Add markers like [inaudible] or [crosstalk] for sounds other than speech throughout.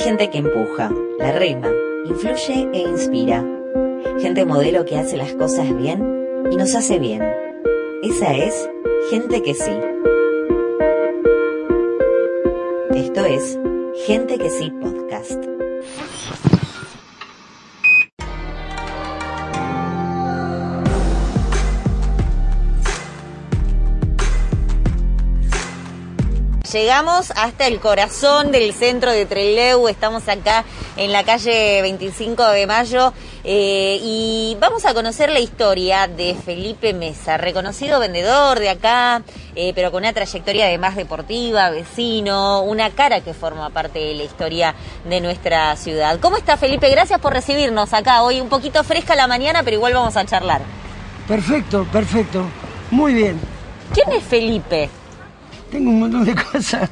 gente que empuja, la rema, influye e inspira. Gente modelo que hace las cosas bien y nos hace bien. Esa es gente que sí. Esto es Gente que sí podcast. Llegamos hasta el corazón del centro de Trelew, estamos acá en la calle 25 de Mayo eh, y vamos a conocer la historia de Felipe Mesa, reconocido vendedor de acá, eh, pero con una trayectoria además deportiva, vecino, una cara que forma parte de la historia de nuestra ciudad. ¿Cómo está Felipe? Gracias por recibirnos acá, hoy un poquito fresca la mañana, pero igual vamos a charlar. Perfecto, perfecto, muy bien. ¿Quién es Felipe? Tengo un montón de [laughs] cosas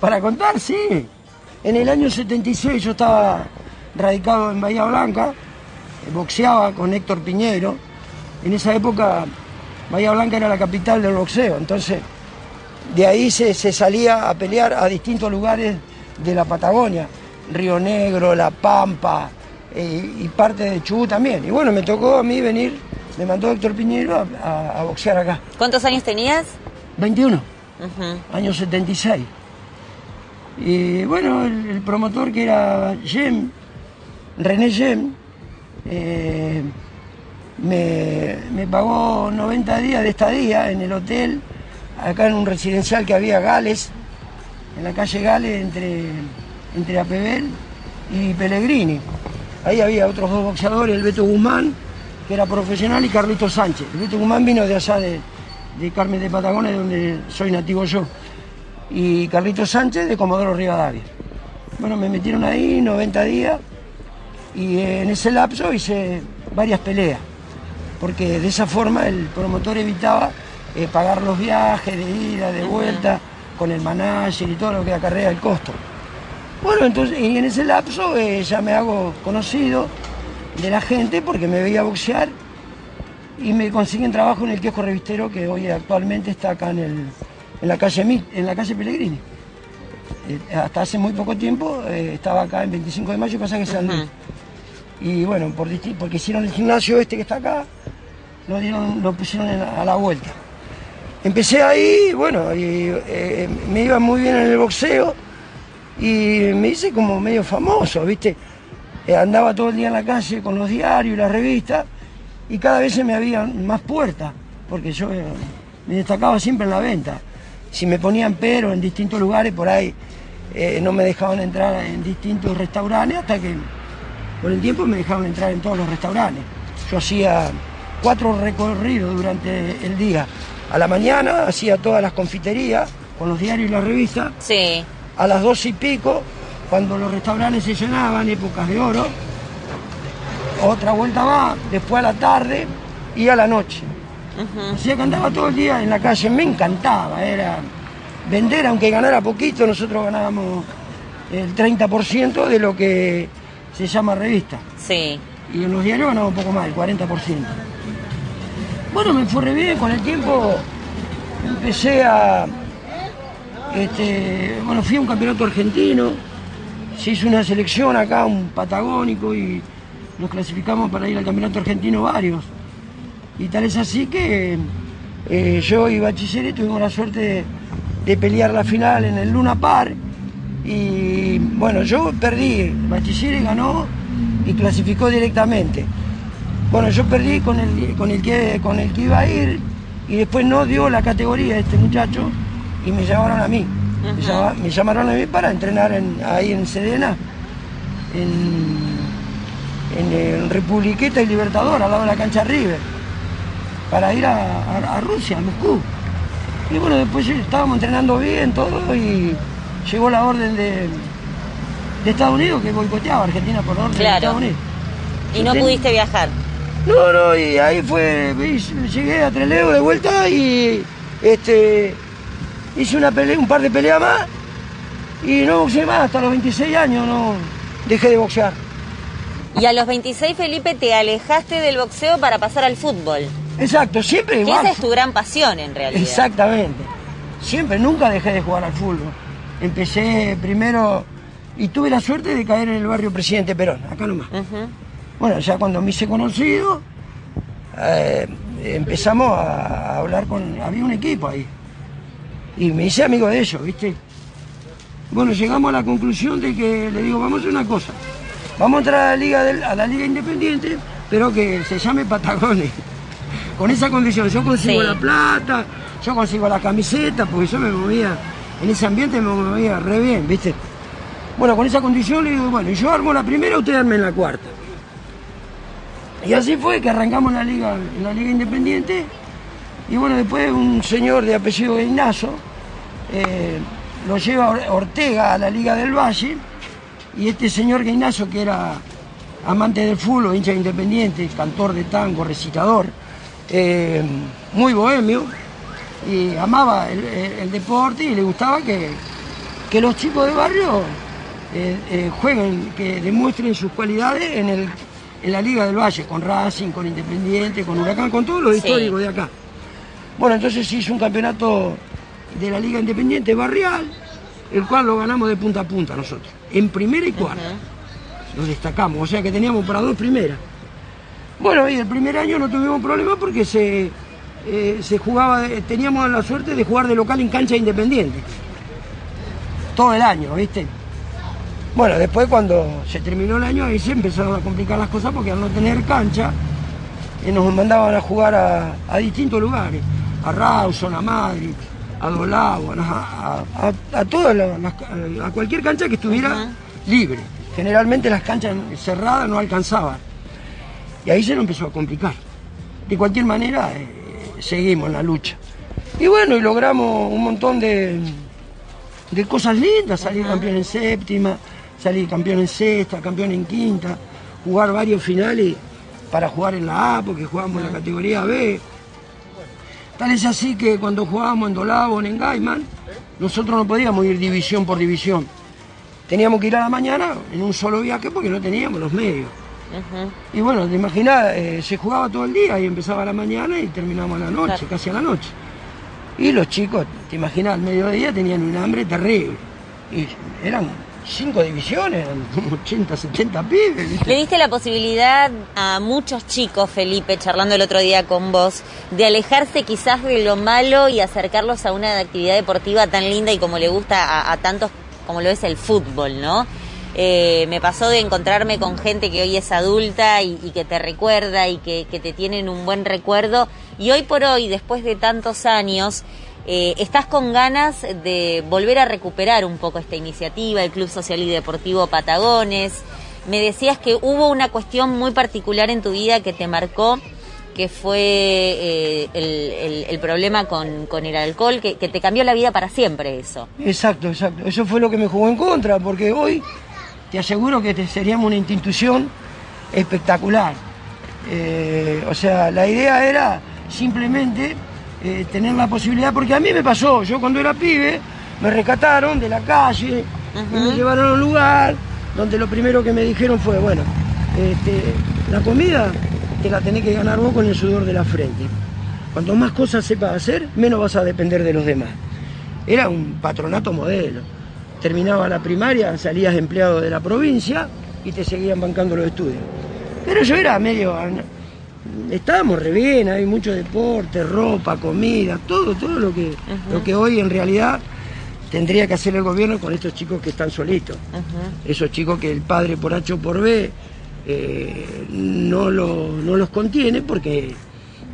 para contar, sí. En el año 76 yo estaba radicado en Bahía Blanca, boxeaba con Héctor Piñero. En esa época Bahía Blanca era la capital del boxeo, entonces de ahí se, salía a pelear a distintos lugares de la Patagonia, Río Negro, La Pampa eh, y parte de Chubut también. Y bueno, me tocó a mí venir, me mandó Héctor Piñero a, a boxear acá. ¿Cuántos años tenías? 21 año 76. Y bueno, el, promotor que era Jem, René Jem, eh, me, pagó 90 días de estadía en el hotel, acá en un residencial que había Gales, en la calle Gales entre, entre Apebel y Pellegrini. Ahí había otros dos boxeadores, el Beto Guzmán, que era profesional, y Carlito Sánchez. El Beto Guzmán vino de allá de, de Carmen de Patagones, donde soy nativo yo, y Carlitos Sánchez de Comodoro Rivadavia. Bueno, me metieron ahí 90 días y en ese lapso hice varias peleas, porque de esa forma el promotor evitaba eh, pagar los viajes de ida, de vuelta, con el manager y todo lo que acarrea el costo. Bueno, entonces, y en ese lapso eh, ya me hago conocido de la gente porque me veía boxear y me consiguen trabajo en el kiosco revistero que hoy actualmente está acá en, el, en, la, calle, en la calle Pellegrini. Eh, hasta hace muy poco tiempo eh, estaba acá en 25 de mayo, pasa que San Luis. Y bueno, por, porque hicieron el gimnasio este que está acá, lo, dieron, lo pusieron a la vuelta. Empecé ahí, bueno, y, eh, me iba muy bien en el boxeo y me hice como medio famoso, ¿viste? andaba todo el día en la calle con los diarios y las revistas y cada vez se me había más puertas, porque yo eh, me destacaba siempre en la venta. Si me ponían pero en distintos lugares, por ahí eh, no me dejaban entrar en distintos restaurantes, hasta que con el tiempo me dejaban entrar en todos los restaurantes. Yo hacía cuatro recorridos durante el día. A la mañana hacía todas las confiterías con los diarios y las revistas. Sí. A las dos y pico, cuando los restaurantes se llenaban, épocas de oro, otra vuelta más, después a la tarde y a la noche. O sea que andaba todo el día en la calle, me encantaba, era vender, aunque ganara poquito, nosotros ganábamos el 30% de lo que se llama revista. Sí. Y en los diarios ganábamos un poco más, el 40%. Bueno, me fue re bien, con el tiempo empecé a... Este, bueno, fui a un campeonato argentino, se hizo una selección acá, un patagónico, y nos clasificamos para ir al campeonato argentino varios. Y tal es así que eh, yo y Bachiller tuvimos la suerte de, pelear la final en el Luna Park. Y bueno, yo perdí, Bachiller ganó y clasificó directamente. Bueno, yo perdí con el, con el, que, con el que iba a ir y después no dio la categoría a este muchacho y me llamaron a mí. me, llamaron, a mí para entrenar ahí en Sedena, en en, Republiqueta y Libertador, al lado de la cancha River, para ir a, Rusia, a Moscú. Y bueno, después estábamos entrenando bien, todo, y llegó la orden de, Estados Unidos que boicoteaba a Argentina por orden de Estados Unidos. ¿Y no pudiste viajar? No, no, y ahí fue, llegué a Trelew de vuelta y este hice una pelea, un par de peleas más y no boxeé más, hasta los 26 años no dejé de boxear. Y a los 26, Felipe, te alejaste del boxeo para pasar al fútbol. Exacto, siempre igual. esa es tu gran pasión en realidad. Exactamente. Siempre, nunca dejé de jugar al fútbol. Empecé primero y tuve la suerte de caer en el barrio Presidente Perón, acá nomás. Bueno, ya cuando me hice conocido, eh, empezamos a hablar con... Había un equipo ahí. Y me hice amigo de ellos, ¿viste? Bueno, llegamos a la conclusión de que le digo, vamos a hacer una cosa. Vamos a entrar a la Liga, a la Liga Independiente, pero que se llame Patagones. Con esa condición, yo consigo la plata, yo consigo la camiseta, porque yo me movía, en ese ambiente me movía re bien, ¿viste? Bueno, con esa condición le digo, bueno, yo armo la primera, usted arme en la cuarta. Y así fue que arrancamos la liga, en la liga independiente. Y bueno, después un señor de apellido Ignacio eh, lo lleva Ortega a la Liga del Valle. Y este señor Ignacio, que era amante del fútbol, hincha independiente, cantor de tango, recitador, eh, muy bohemio, y amaba el, deporte y le gustaba que, los chicos de barrio eh, jueguen, que demuestren sus cualidades en el en la Liga del Valle, con Racing, con Independiente, con Huracán, con todos los históricos de acá. Bueno, entonces se hizo un campeonato de la Liga Independiente barrial, el cual lo ganamos de punta a punta nosotros, en primera y cuarta. Nos destacamos, o sea que teníamos para dos primeras. Bueno, y el primer año no tuvimos problema porque se, eh, se jugaba, teníamos la suerte de jugar de local en cancha independiente. Todo el año, ¿viste? Bueno, después cuando se terminó el año ahí se empezaron a complicar las cosas porque al no tener cancha eh, nos mandaban a jugar a, distintos lugares, a Rawson, a Madrid, a Dolabo, a, a, todas a cualquier cancha que estuviera libre. Generalmente las canchas cerradas no alcanzaban. Y ahí se nos empezó a complicar. De cualquier manera, eh, seguimos en la lucha. Y bueno, y logramos un montón de, de cosas lindas, salir campeón en séptima, salir campeón en sexta, campeón en quinta, jugar varios finales para jugar en la A, porque jugábamos en la categoría B. Tal es así que cuando jugábamos en Dolabo, en Gaiman, nosotros no podíamos ir división por división. Teníamos que ir a la mañana en un solo viaje porque no teníamos los medios. Y bueno, te imaginas, eh, se jugaba todo el día y empezaba a la mañana y terminábamos a la noche, casi a la noche. Y los chicos, te imaginas, al mediodía tenían un hambre terrible. Y eran cinco divisiones, 80, 70 pibes. Le diste la posibilidad a muchos chicos, Felipe, charlando el otro día con vos, de alejarse quizás de lo malo y acercarlos a una actividad deportiva tan linda y como le gusta a, tantos como lo es el fútbol, ¿no? Eh, me pasó de encontrarme con gente que hoy es adulta y, que te recuerda y que, que te tienen un buen recuerdo. Y hoy por hoy, después de tantos años, eh, ¿Estás con ganas de volver a recuperar un poco esta iniciativa, el Club Social y Deportivo Patagones? Me decías que hubo una cuestión muy particular en tu vida que te marcó, que fue eh, el, problema con, el alcohol, que, te cambió la vida para siempre eso. Exacto, exacto. Eso fue lo que me jugó en contra, porque hoy te aseguro que seríamos una institución espectacular. Eh, o sea, la idea era simplemente eh, tener la posibilidad, porque a mí me pasó, yo cuando era pibe, me rescataron de la calle y me llevaron a un lugar donde lo primero que me dijeron fue, bueno, este, la comida te la tenés que ganar vos con el sudor de la frente. Cuanto más cosas sepas hacer, menos vas a depender de los demás. Era un patronato modelo. Terminaba la primaria, salías empleado de la provincia y te seguían bancando los estudios. Pero yo era medio estábamos re bien, hay mucho deporte, ropa, comida, todo, todo lo que, lo que hoy en realidad tendría que hacer el gobierno con estos chicos que están solitos. Esos chicos que el padre por H o por B eh, no, no los contiene porque,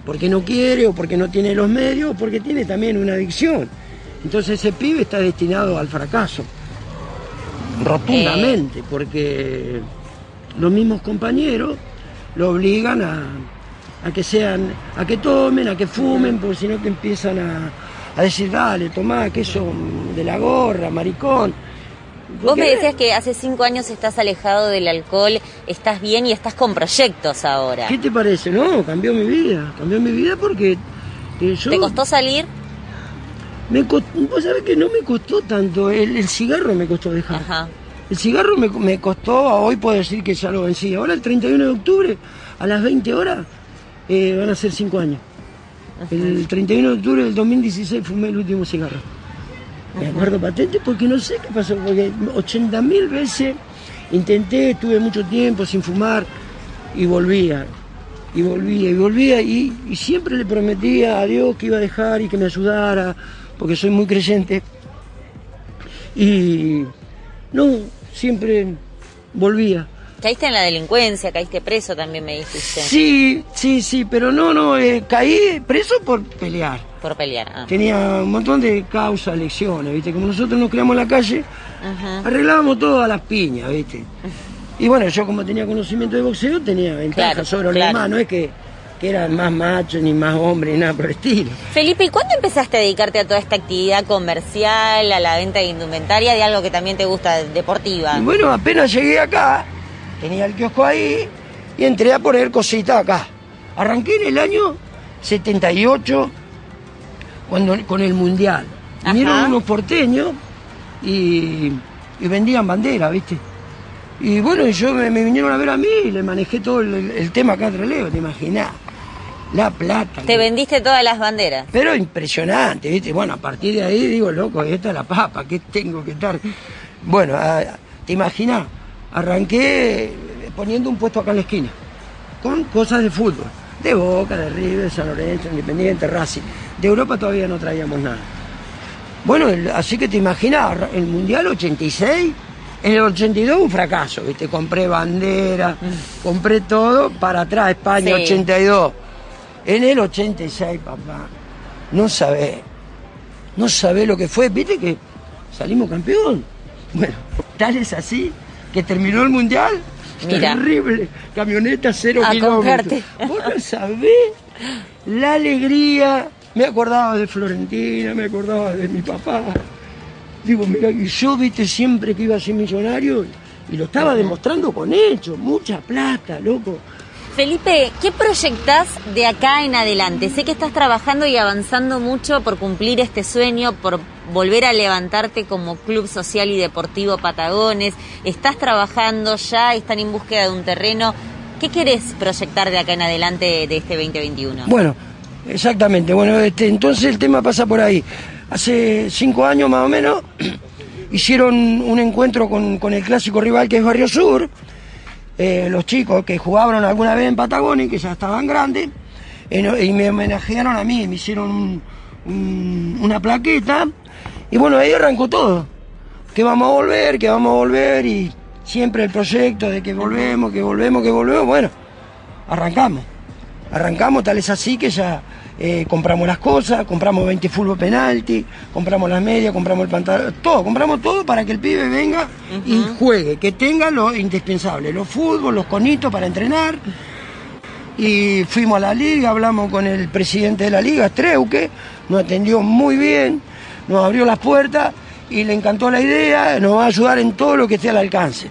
porque no quiere o porque no tiene los medios o porque tiene también una adicción. Entonces ese pibe está destinado al fracaso, rotundamente, porque los mismos compañeros lo obligan a, a que sean, a que tomen, a que fumen, porque si no te empiezan a, decir, dale, tomá, queso de la gorra, maricón. Vos me decías que hace cinco años estás alejado del alcohol, estás bien y estás con proyectos ahora. ¿Qué te parece? No, cambió mi vida, cambió mi vida porque eh, ¿Te costó salir? Me vos sabés que no me costó tanto, el, cigarro me costó dejar. El cigarro me, me, costó, hoy puedo decir que ya lo vencí. Ahora el 31 de octubre, a las 20 horas, eh, van a ser cinco años. El 31 de octubre del 2016 fumé el último cigarro. Me acuerdo patente porque no sé qué pasó, porque 80 mil veces intenté, estuve mucho tiempo sin fumar y volvía, y volvía, y volvía, y, y siempre le prometía a Dios que iba a dejar y que me ayudara, porque soy muy creyente. Y no, siempre volvía. Caíste en la delincuencia, caíste preso también me dijiste. Sí, sí, sí, pero no, no, eh, caí preso por pelear. Por pelear. ah. Tenía un montón de causas, lecciones, ¿viste? Como nosotros nos criamos en la calle, Ajá. arreglábamos todo a las piñas, ¿viste? Y bueno, yo como tenía conocimiento de boxeo, tenía ventaja Claro, sobre los claro. demás, no es que, que era más macho, ni más hombre, ni nada por el estilo. Felipe, ¿y cuándo empezaste a dedicarte a toda esta actividad comercial, a la venta de indumentaria, de algo que también te gusta, deportiva? Y bueno, apenas llegué acá, tenía el kiosco ahí, y entré a poner cositas acá. Arranqué en el año 78, cuando, con el Mundial. Vinieron unos porteños y, y vendían bandera, ¿viste? Y bueno, yo me, me vinieron a ver a mí y le manejé todo el, el tema acá de relevo, te imaginás. La plata. Te vendiste todas las banderas. Pero impresionante, ¿viste? Bueno, a partir de ahí digo, loco, esta es la papa, ¿qué tengo que estar? Bueno, a- te imaginas, arranqué poniendo un puesto acá en la esquina, con cosas de fútbol, de Boca, de River, San Lorenzo, Independiente, Racing. De Europa todavía no traíamos nada. Bueno, el- así que te imaginas, el Mundial 86, en el 82 un fracaso, ¿viste? Compré bandera, compré todo para atrás, España Sí. 82. En el 86, papá, no sabés, no sabés lo que fue, ¿viste que salimos campeón? Bueno, tal es así, que terminó el Mundial, Mira. terrible, camioneta cero A kilómetros. Vos no sabés la alegría, me acordaba de Florentina, me acordaba de mi papá. Digo, mira, y yo, viste, siempre que iba a ser millonario, y lo estaba demostrando con hechos, mucha plata, loco. Felipe, ¿qué proyectás de acá en adelante? Sé que estás trabajando y avanzando mucho por cumplir este sueño, por volver a levantarte como Club Social y Deportivo Patagones. Estás trabajando ya, están en búsqueda de un terreno. ¿Qué querés proyectar de acá en adelante de este 2021? Bueno, exactamente. Bueno, este, entonces el tema pasa por ahí. Hace cinco años más o menos [clears throat] hicieron un encuentro con, con el clásico rival que es Barrio Sur. Eh, los chicos que jugaron alguna vez en Patagonia que ya estaban grandes, y me homenajearon a mí, me hicieron un- un- una plaqueta. Y bueno, ahí arrancó todo. Que vamos a volver, que vamos a volver, y siempre el proyecto de que volvemos, que volvemos, que volvemos. Bueno, arrancamos. Arrancamos, tal es así que ya eh, compramos las cosas, compramos 20 fútbol penalti, compramos las medias, compramos el pantalón, todo, compramos todo para que el pibe venga y juegue, que tenga lo indispensable, los fútbol, los conitos para entrenar. Y fuimos a la liga, hablamos con el presidente de la liga, Streuque, nos atendió muy bien, nos abrió las puertas y le encantó la idea, nos va a ayudar en todo lo que esté al alcance.